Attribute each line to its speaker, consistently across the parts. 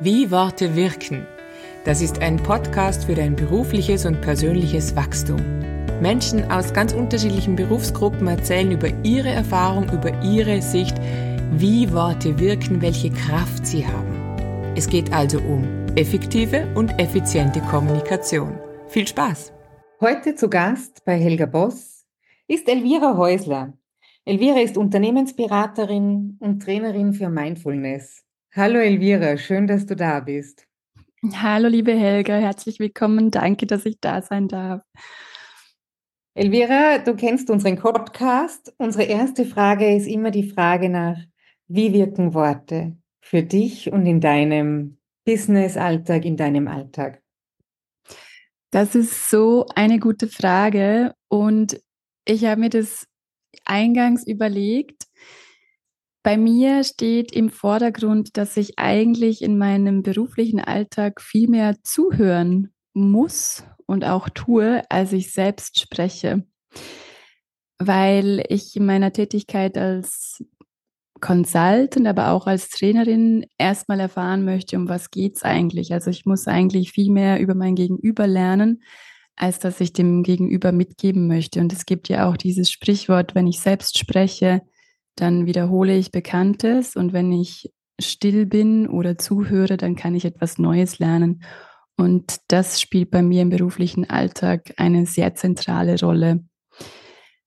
Speaker 1: Wie Worte wirken. Das ist ein Podcast für dein berufliches und persönliches Wachstum. Menschen aus ganz unterschiedlichen Berufsgruppen erzählen über ihre Erfahrung, über ihre Sicht, wie Worte wirken, welche Kraft sie haben. Es geht also um effektive und effiziente Kommunikation. Viel Spaß!
Speaker 2: Heute zu Gast bei Helga Boss ist Elvira Häusler. Elvira ist Unternehmensberaterin und Trainerin für Mindfulness. Hallo Elvira, schön, dass du da bist.
Speaker 3: Hallo liebe Helga, herzlich willkommen. Danke, dass ich da sein darf.
Speaker 2: Elvira, du kennst unseren Podcast. Unsere erste Frage ist immer die Frage nach, wie wirken Worte für dich und in deinem Business-Alltag, in deinem Alltag?
Speaker 3: Das ist so eine gute Frage und ich habe mir das eingangs überlegt, bei mir steht im Vordergrund, dass ich eigentlich in meinem beruflichen Alltag viel mehr zuhören muss und auch tue, als ich selbst spreche. Weil ich in meiner Tätigkeit als Consultant, aber auch als Trainerin erstmal erfahren möchte, um was geht es eigentlich. Also ich muss eigentlich viel mehr über mein Gegenüber lernen, als dass ich dem Gegenüber mitgeben möchte. Und es gibt ja auch dieses Sprichwort, wenn ich selbst spreche, dann wiederhole ich Bekanntes und wenn ich still bin oder zuhöre, dann kann ich etwas Neues lernen. Und das spielt bei mir im beruflichen Alltag eine sehr zentrale Rolle.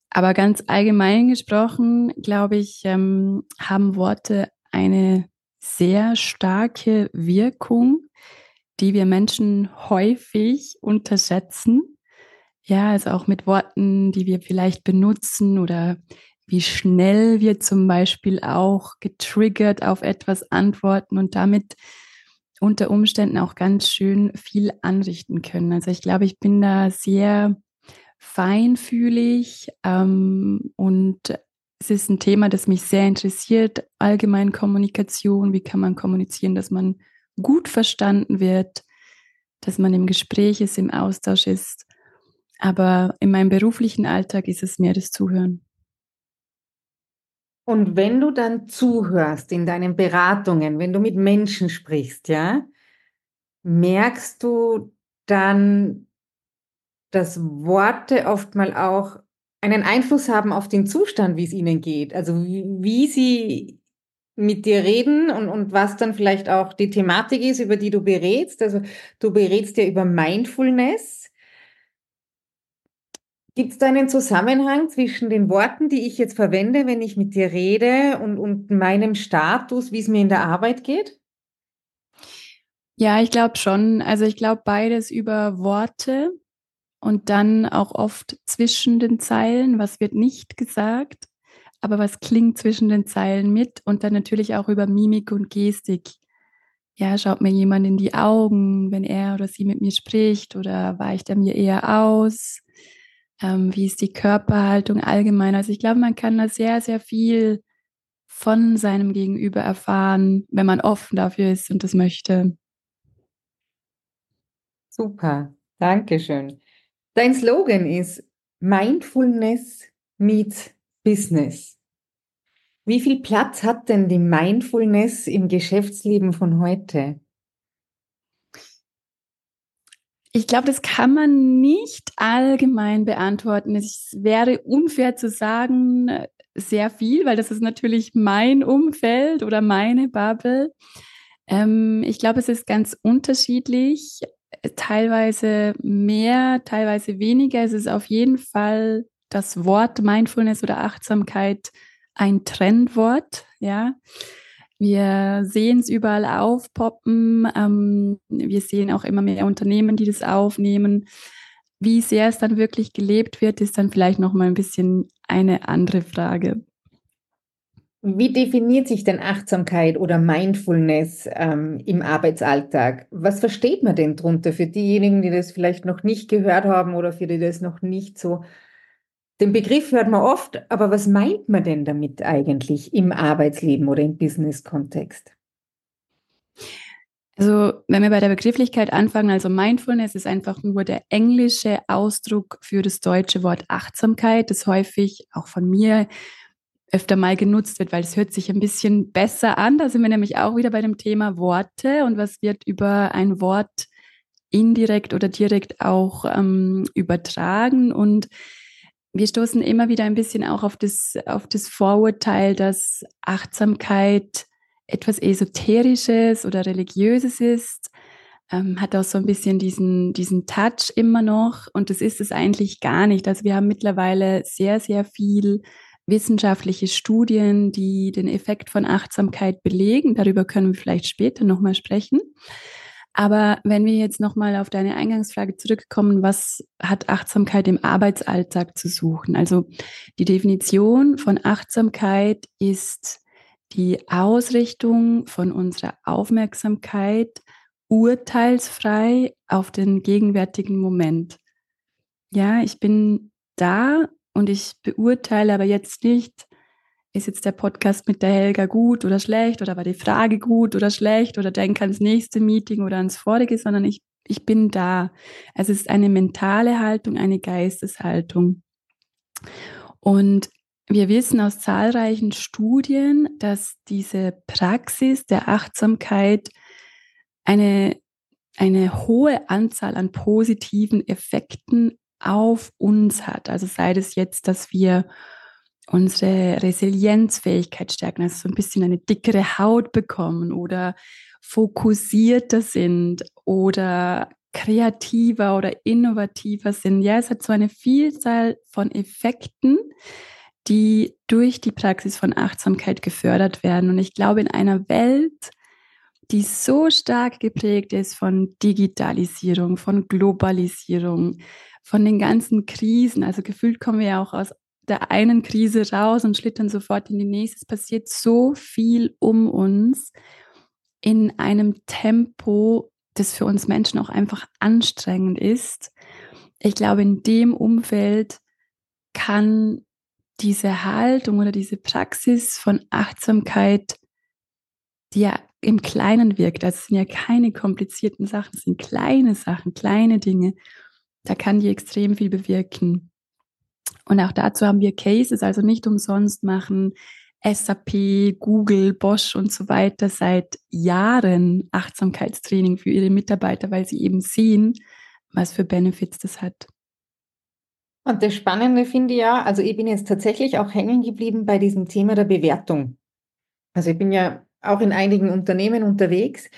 Speaker 3: Aber ganz allgemein gesprochen, glaube ich, ähm, haben Worte eine sehr starke Wirkung, die wir Menschen häufig unterschätzen. Ja, also auch mit Worten, die wir vielleicht benutzen oder wie schnell wir zum Beispiel auch getriggert auf etwas antworten und damit unter Umständen auch ganz schön viel anrichten können. Also ich glaube, ich bin da sehr feinfühlig ähm, und es ist ein Thema, das mich sehr interessiert. Allgemein Kommunikation, wie kann man kommunizieren, dass man gut verstanden wird, dass man im Gespräch ist, im Austausch ist. Aber in meinem beruflichen Alltag ist es mehr das Zuhören.
Speaker 2: Und wenn du dann zuhörst in deinen Beratungen, wenn du mit Menschen sprichst, ja, merkst du dann, dass Worte oft mal auch einen Einfluss haben auf den Zustand, wie es ihnen geht. Also wie, wie sie mit dir reden und, und was dann vielleicht auch die Thematik ist, über die du berätst. Also du berätst ja über Mindfulness. Gibt es da einen Zusammenhang zwischen den Worten, die ich jetzt verwende, wenn ich mit dir rede und, und meinem Status, wie es mir in der Arbeit geht?
Speaker 3: Ja, ich glaube schon. Also ich glaube beides über Worte und dann auch oft zwischen den Zeilen, was wird nicht gesagt, aber was klingt zwischen den Zeilen mit und dann natürlich auch über Mimik und Gestik. Ja, schaut mir jemand in die Augen, wenn er oder sie mit mir spricht oder weicht er mir eher aus? Ähm, wie ist die Körperhaltung allgemein. Also ich glaube, man kann da sehr, sehr viel von seinem Gegenüber erfahren, wenn man offen dafür ist und das möchte.
Speaker 2: Super, danke schön. Dein Slogan ist Mindfulness meets Business. Wie viel Platz hat denn die Mindfulness im Geschäftsleben von heute?
Speaker 3: Ich glaube, das kann man nicht allgemein beantworten. Es wäre unfair zu sagen, sehr viel, weil das ist natürlich mein Umfeld oder meine Bubble. Ähm, ich glaube, es ist ganz unterschiedlich, teilweise mehr, teilweise weniger. Es ist auf jeden Fall das Wort Mindfulness oder Achtsamkeit ein Trendwort, ja. Wir sehen es überall aufpoppen. Ähm, wir sehen auch immer mehr Unternehmen, die das aufnehmen. Wie sehr es dann wirklich gelebt wird, ist dann vielleicht noch mal ein bisschen eine andere Frage.
Speaker 2: Wie definiert sich denn Achtsamkeit oder Mindfulness ähm, im Arbeitsalltag? Was versteht man denn darunter für diejenigen, die das vielleicht noch nicht gehört haben oder für die das noch nicht so den Begriff hört man oft, aber was meint man denn damit eigentlich im Arbeitsleben oder im Business-Kontext?
Speaker 3: Also, wenn wir bei der Begrifflichkeit anfangen, also Mindfulness ist einfach nur der englische Ausdruck für das deutsche Wort Achtsamkeit, das häufig auch von mir öfter mal genutzt wird, weil es hört sich ein bisschen besser an. Da sind wir nämlich auch wieder bei dem Thema Worte und was wird über ein Wort indirekt oder direkt auch ähm, übertragen. Und wir stoßen immer wieder ein bisschen auch auf das, auf das Vorurteil, dass Achtsamkeit etwas Esoterisches oder Religiöses ist. Ähm, hat auch so ein bisschen diesen, diesen Touch immer noch. Und das ist es eigentlich gar nicht. Also wir haben mittlerweile sehr, sehr viel wissenschaftliche Studien, die den Effekt von Achtsamkeit belegen. Darüber können wir vielleicht später nochmal sprechen. Aber wenn wir jetzt nochmal auf deine Eingangsfrage zurückkommen, was hat Achtsamkeit im Arbeitsalltag zu suchen? Also die Definition von Achtsamkeit ist die Ausrichtung von unserer Aufmerksamkeit urteilsfrei auf den gegenwärtigen Moment. Ja, ich bin da und ich beurteile aber jetzt nicht, ist jetzt der Podcast mit der Helga gut oder schlecht oder war die Frage gut oder schlecht oder denk ans nächste Meeting oder ans vorige, sondern ich, ich bin da. Es ist eine mentale Haltung, eine Geisteshaltung. Und wir wissen aus zahlreichen Studien, dass diese Praxis der Achtsamkeit eine, eine hohe Anzahl an positiven Effekten auf uns hat. Also sei das jetzt, dass wir unsere Resilienzfähigkeit stärken, also so ein bisschen eine dickere Haut bekommen oder fokussierter sind oder kreativer oder innovativer sind. Ja, es hat so eine Vielzahl von Effekten, die durch die Praxis von Achtsamkeit gefördert werden. Und ich glaube, in einer Welt, die so stark geprägt ist von Digitalisierung, von Globalisierung, von den ganzen Krisen. Also gefühlt kommen wir ja auch aus der einen Krise raus und schlittern sofort in die nächste. Es passiert so viel um uns in einem Tempo, das für uns Menschen auch einfach anstrengend ist. Ich glaube, in dem Umfeld kann diese Haltung oder diese Praxis von Achtsamkeit, die ja im Kleinen wirkt, also es sind ja keine komplizierten Sachen, es sind kleine Sachen, kleine Dinge, da kann die extrem viel bewirken. Und auch dazu haben wir Cases, also nicht umsonst machen SAP, Google, Bosch und so weiter seit Jahren Achtsamkeitstraining für ihre Mitarbeiter, weil sie eben sehen, was für Benefits das hat.
Speaker 2: Und das Spannende finde ich ja, also ich bin jetzt tatsächlich auch hängen geblieben bei diesem Thema der Bewertung. Also ich bin ja auch in einigen Unternehmen unterwegs,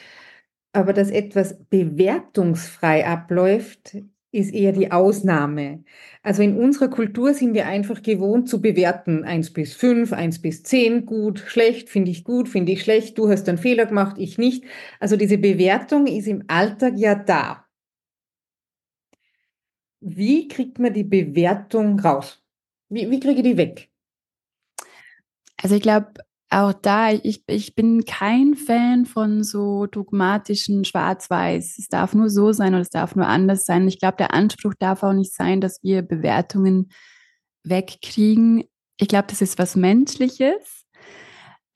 Speaker 2: aber dass etwas bewertungsfrei abläuft, ist eher die Ausnahme. Also in unserer Kultur sind wir einfach gewohnt zu bewerten. Eins bis fünf, eins bis zehn, gut, schlecht, finde ich gut, finde ich schlecht, du hast einen Fehler gemacht, ich nicht. Also diese Bewertung ist im Alltag ja da. Wie kriegt man die Bewertung raus? Wie, wie kriege ich die weg?
Speaker 3: Also ich glaube, auch da, ich, ich bin kein Fan von so dogmatischen Schwarz-Weiß. Es darf nur so sein oder es darf nur anders sein. Ich glaube, der Anspruch darf auch nicht sein, dass wir Bewertungen wegkriegen. Ich glaube, das ist was Menschliches.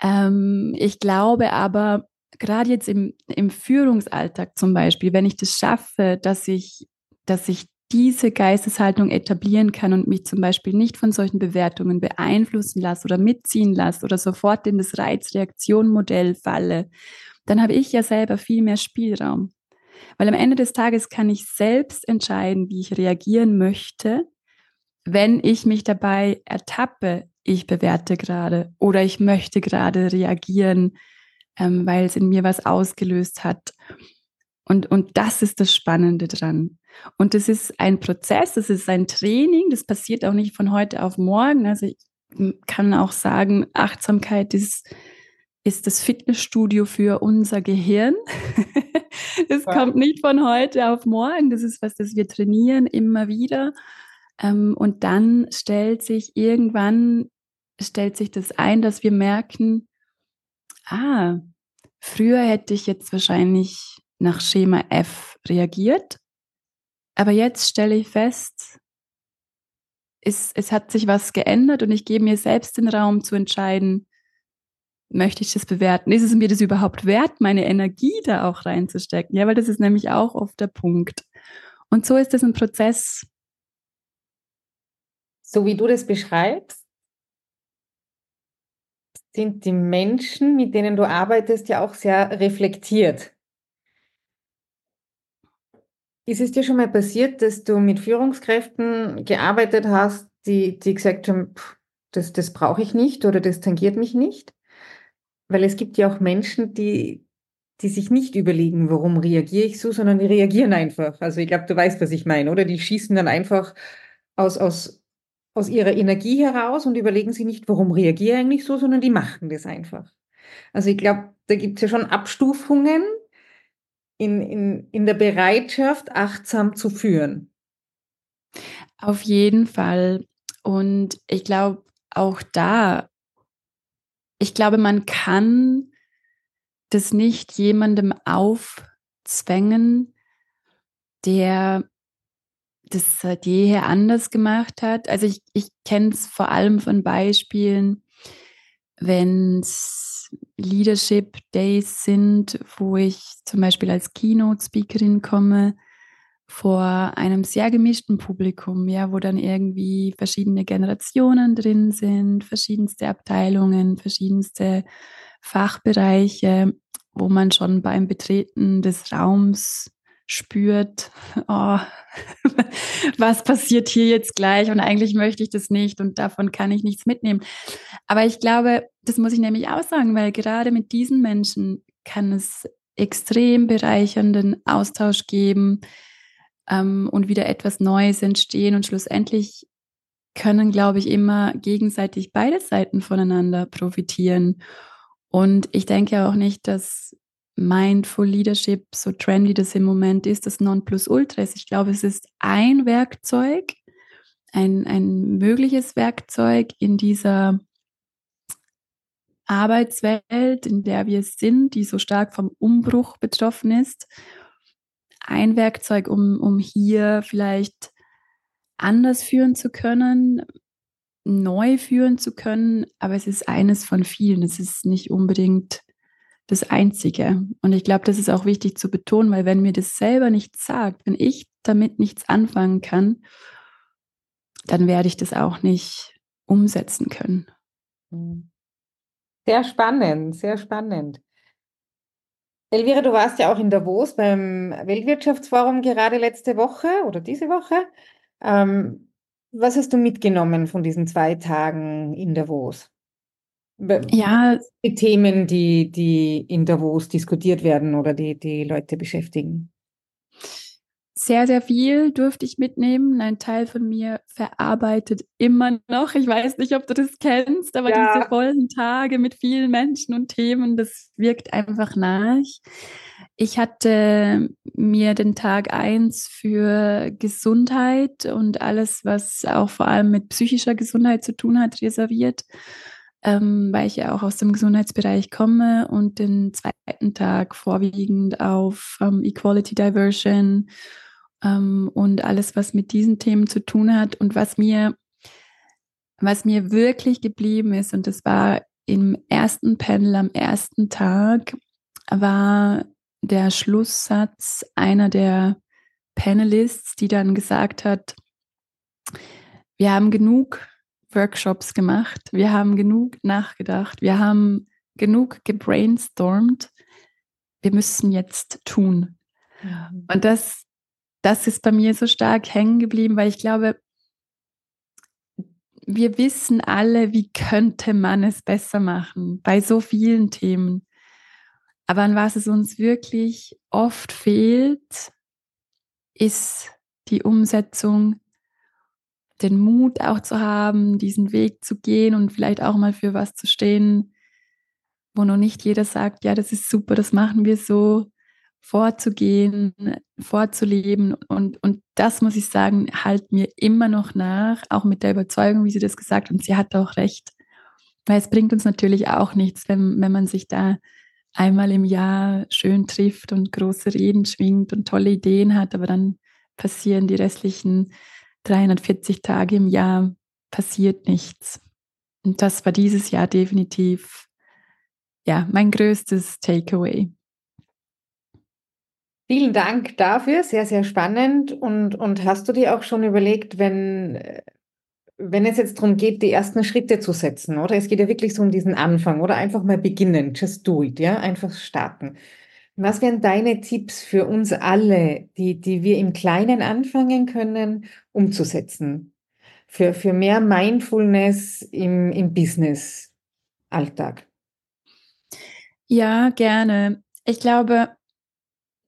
Speaker 3: Ähm, ich glaube aber, gerade jetzt im, im Führungsalltag zum Beispiel, wenn ich das schaffe, dass ich, dass ich diese Geisteshaltung etablieren kann und mich zum Beispiel nicht von solchen Bewertungen beeinflussen lasse oder mitziehen lasse oder sofort in das Reizreaktion-Modell falle, dann habe ich ja selber viel mehr Spielraum. Weil am Ende des Tages kann ich selbst entscheiden, wie ich reagieren möchte, wenn ich mich dabei ertappe, ich bewerte gerade oder ich möchte gerade reagieren, ähm, weil es in mir was ausgelöst hat. Und, und das ist das Spannende dran. Und das ist ein Prozess, das ist ein Training, das passiert auch nicht von heute auf morgen. Also ich kann auch sagen, Achtsamkeit ist, ist das Fitnessstudio für unser Gehirn. das ja. kommt nicht von heute auf morgen. Das ist was, das wir trainieren immer wieder. Ähm, und dann stellt sich irgendwann, stellt sich das ein, dass wir merken, ah, früher hätte ich jetzt wahrscheinlich nach Schema F reagiert. Aber jetzt stelle ich fest, es, es hat sich was geändert und ich gebe mir selbst den Raum zu entscheiden, möchte ich das bewerten? Ist es mir das überhaupt wert, meine Energie da auch reinzustecken? Ja, weil das ist nämlich auch oft der Punkt. Und so ist es ein Prozess.
Speaker 2: So wie du das beschreibst, sind die Menschen, mit denen du arbeitest, ja auch sehr reflektiert. Ist es dir schon mal passiert, dass du mit Führungskräften gearbeitet hast, die, die gesagt haben, pff, das, das brauche ich nicht oder das tangiert mich nicht? Weil es gibt ja auch Menschen, die, die sich nicht überlegen, warum reagiere ich so, sondern die reagieren einfach. Also ich glaube, du weißt, was ich meine, oder? Die schießen dann einfach aus, aus, aus ihrer Energie heraus und überlegen sich nicht, warum reagiere ich eigentlich so, sondern die machen das einfach. Also ich glaube, da gibt es ja schon Abstufungen in, in, in der Bereitschaft, achtsam zu führen.
Speaker 3: Auf jeden Fall. Und ich glaube, auch da, ich glaube, man kann das nicht jemandem aufzwängen, der das seit jeher anders gemacht hat. Also ich, ich kenne es vor allem von Beispielen, wenn es Leadership Days sind, wo ich zum Beispiel als Keynote-Speakerin komme, vor einem sehr gemischten Publikum, ja, wo dann irgendwie verschiedene Generationen drin sind, verschiedenste Abteilungen, verschiedenste Fachbereiche, wo man schon beim Betreten des Raums spürt, oh, was passiert hier jetzt gleich und eigentlich möchte ich das nicht und davon kann ich nichts mitnehmen. Aber ich glaube, das muss ich nämlich auch sagen, weil gerade mit diesen Menschen kann es extrem bereichernden Austausch geben ähm, und wieder etwas Neues entstehen und schlussendlich können, glaube ich, immer gegenseitig beide Seiten voneinander profitieren. Und ich denke auch nicht, dass Mindful Leadership, so trendy das im Moment ist, das Nonplusultra ist. Ich glaube, es ist ein Werkzeug, ein, ein mögliches Werkzeug in dieser Arbeitswelt, in der wir sind, die so stark vom Umbruch betroffen ist. Ein Werkzeug, um, um hier vielleicht anders führen zu können, neu führen zu können, aber es ist eines von vielen. Es ist nicht unbedingt das Einzige. Und ich glaube, das ist auch wichtig zu betonen, weil wenn mir das selber nichts sagt, wenn ich damit nichts anfangen kann, dann werde ich das auch nicht umsetzen können.
Speaker 2: Hm. Sehr spannend, sehr spannend. Elvira, du warst ja auch in Davos beim Weltwirtschaftsforum gerade letzte Woche oder diese Woche. Ähm, was hast du mitgenommen von diesen zwei Tagen in Davos? Ja. Die Themen, die, die in Davos diskutiert werden oder die die Leute beschäftigen.
Speaker 3: Sehr, sehr viel durfte ich mitnehmen. Ein Teil von mir verarbeitet immer noch. Ich weiß nicht, ob du das kennst, aber ja. diese vollen Tage mit vielen Menschen und Themen, das wirkt einfach nach. Ich hatte mir den Tag eins für Gesundheit und alles, was auch vor allem mit psychischer Gesundheit zu tun hat, reserviert ähm, weil ich ja auch aus dem Gesundheitsbereich komme und den zweiten Tag vorwiegend auf ähm, Equality Diversion ähm, und alles, was mit diesen Themen zu tun hat. Und was mir, was mir wirklich geblieben ist und das war im ersten Panel am ersten Tag war der Schlusssatz einer der Panelists, die dann gesagt hat, wir haben genug Workshops gemacht, wir haben genug nachgedacht, wir haben genug gebrainstormt. Wir müssen jetzt tun. Mhm. Und das, das ist bei mir so stark hängen geblieben, weil ich glaube, wir wissen alle, wie könnte man es besser machen bei so vielen Themen. Aber an was es uns wirklich oft fehlt, ist die Umsetzung den Mut auch zu haben, diesen Weg zu gehen und vielleicht auch mal für was zu stehen, wo noch nicht jeder sagt, ja, das ist super, das machen wir so, vorzugehen, vorzuleben. Und, und das muss ich sagen, halt mir immer noch nach, auch mit der Überzeugung, wie sie das gesagt hat. Und sie hat auch recht. Weil es bringt uns natürlich auch nichts, wenn, wenn man sich da einmal im Jahr schön trifft und große Reden schwingt und tolle Ideen hat, aber dann passieren die restlichen 340 Tage im Jahr passiert nichts. Und das war dieses Jahr definitiv ja, mein größtes Takeaway.
Speaker 2: Vielen Dank dafür, sehr, sehr spannend. Und, und hast du dir auch schon überlegt, wenn, wenn es jetzt darum geht, die ersten Schritte zu setzen, oder? Es geht ja wirklich so um diesen Anfang, oder? Einfach mal beginnen, just do it, ja? Einfach starten. Was wären deine Tipps für uns alle, die, die wir im Kleinen anfangen können, umzusetzen? Für, für mehr Mindfulness im, im Business-Alltag?
Speaker 3: Ja, gerne. Ich glaube,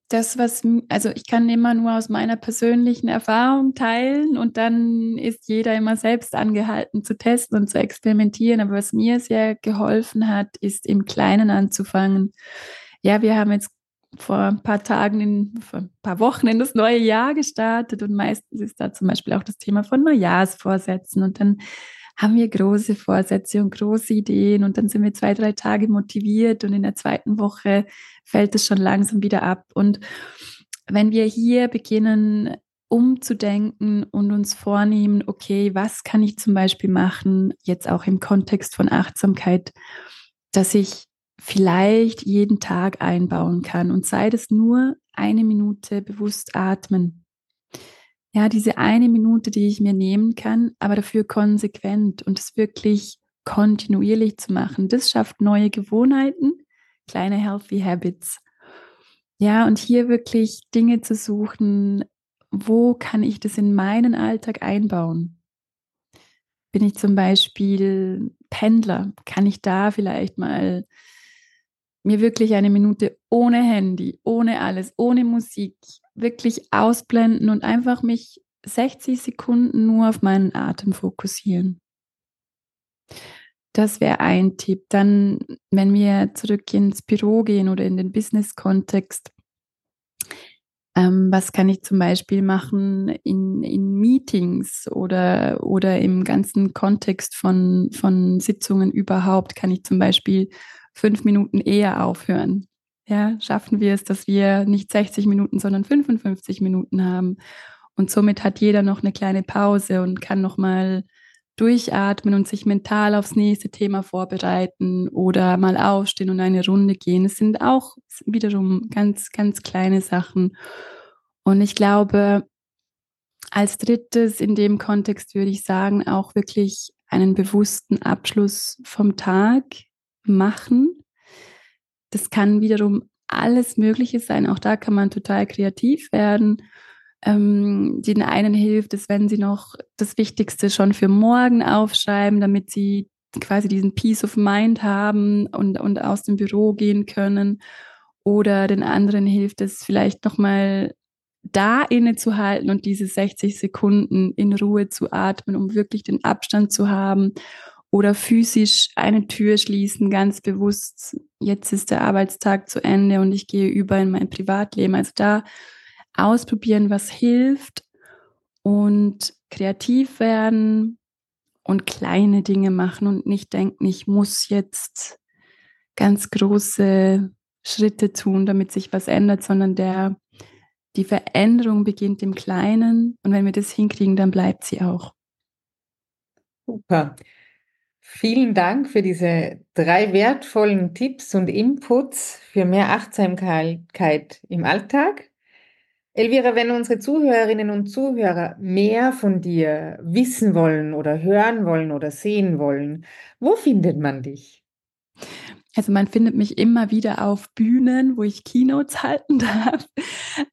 Speaker 3: das, was, also ich kann immer nur aus meiner persönlichen Erfahrung teilen und dann ist jeder immer selbst angehalten zu testen und zu experimentieren. Aber was mir sehr geholfen hat, ist im Kleinen anzufangen. Ja, wir haben jetzt vor ein paar Tagen, in, vor ein paar Wochen in das neue Jahr gestartet und meistens ist da zum Beispiel auch das Thema von Neujahrsvorsätzen und dann haben wir große Vorsätze und große Ideen und dann sind wir zwei, drei Tage motiviert und in der zweiten Woche fällt es schon langsam wieder ab. Und wenn wir hier beginnen, umzudenken und uns vornehmen, okay, was kann ich zum Beispiel machen, jetzt auch im Kontext von Achtsamkeit, dass ich vielleicht jeden Tag einbauen kann und sei es nur eine Minute bewusst atmen. Ja, diese eine Minute, die ich mir nehmen kann, aber dafür konsequent und es wirklich kontinuierlich zu machen, das schafft neue Gewohnheiten, kleine healthy habits. Ja, und hier wirklich Dinge zu suchen, wo kann ich das in meinen Alltag einbauen? Bin ich zum Beispiel Pendler? Kann ich da vielleicht mal mir wirklich eine Minute ohne Handy, ohne alles, ohne Musik, wirklich ausblenden und einfach mich 60 Sekunden nur auf meinen Atem fokussieren. Das wäre ein Tipp. Dann, wenn wir zurück ins Büro gehen oder in den Business-Kontext, ähm, was kann ich zum Beispiel machen in, in Meetings oder, oder im ganzen Kontext von, von Sitzungen überhaupt? Kann ich zum Beispiel fünf Minuten eher aufhören? Ja, schaffen wir es, dass wir nicht 60 Minuten, sondern 55 Minuten haben. Und somit hat jeder noch eine kleine Pause und kann nochmal durchatmen und sich mental aufs nächste Thema vorbereiten oder mal aufstehen und eine Runde gehen. Es sind auch wiederum ganz, ganz kleine Sachen. Und ich glaube, als drittes in dem Kontext würde ich sagen, auch wirklich einen bewussten Abschluss vom Tag machen. Das kann wiederum alles Mögliche sein. Auch da kann man total kreativ werden. Ähm, den einen hilft es, wenn sie noch das Wichtigste schon für morgen aufschreiben, damit sie quasi diesen Peace of Mind haben und, und aus dem Büro gehen können. Oder den anderen hilft es vielleicht nochmal da innezuhalten und diese 60 Sekunden in Ruhe zu atmen, um wirklich den Abstand zu haben oder physisch eine Tür schließen, ganz bewusst, jetzt ist der Arbeitstag zu Ende und ich gehe über in mein Privatleben. Also da ausprobieren, was hilft und kreativ werden und kleine Dinge machen und nicht denken, ich muss jetzt ganz große Schritte tun, damit sich was ändert, sondern der, die Veränderung beginnt im Kleinen und wenn wir das hinkriegen, dann bleibt sie auch.
Speaker 2: Super. Vielen Dank für diese drei wertvollen Tipps und Inputs für mehr Achtsamkeit im Alltag. Elvira, wenn unsere Zuhörerinnen und Zuhörer mehr von dir wissen wollen oder hören wollen oder sehen wollen, wo findet man dich?
Speaker 3: Also man findet mich immer wieder auf Bühnen, wo ich Keynotes halten darf.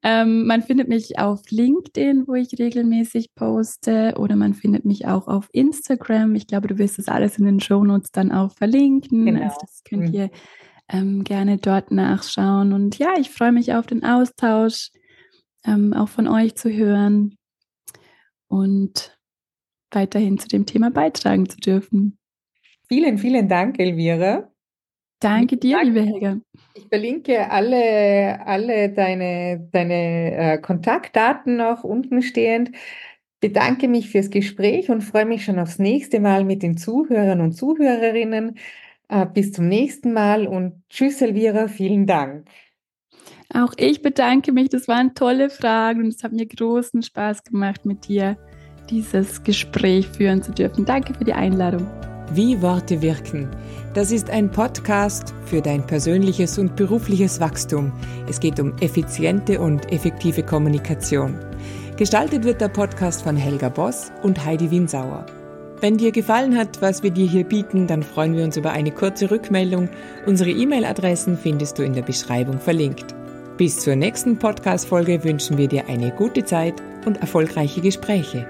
Speaker 3: Ähm, man findet mich auf LinkedIn, wo ich regelmäßig poste, oder man findet mich auch auf Instagram. Ich glaube, du wirst das alles in den Shownotes dann auch verlinken. Genau. Also das könnt mhm. ihr ähm, gerne dort nachschauen. Und ja, ich freue mich auf den Austausch, ähm, auch von euch zu hören und weiterhin zu dem Thema beitragen zu dürfen.
Speaker 2: Vielen, vielen Dank, Elvira.
Speaker 3: Danke dir, liebe Helga.
Speaker 2: Ich verlinke alle, alle deine, deine äh, Kontaktdaten noch unten stehend. Bedanke mich fürs Gespräch und freue mich schon aufs nächste Mal mit den Zuhörern und Zuhörerinnen. Äh, bis zum nächsten Mal und tschüss, Elvira, vielen Dank.
Speaker 3: Auch ich bedanke mich. Das waren tolle Fragen und es hat mir großen Spaß gemacht, mit dir dieses Gespräch führen zu dürfen. Danke für die Einladung.
Speaker 1: Wie Worte wirken. Das ist ein Podcast für dein persönliches und berufliches Wachstum. Es geht um effiziente und effektive Kommunikation. Gestaltet wird der Podcast von Helga Boss und Heidi Winsauer. Wenn dir gefallen hat, was wir dir hier bieten, dann freuen wir uns über eine kurze Rückmeldung. Unsere E-Mail-Adressen findest du in der Beschreibung verlinkt. Bis zur nächsten Podcast-Folge wünschen wir dir eine gute Zeit und erfolgreiche Gespräche.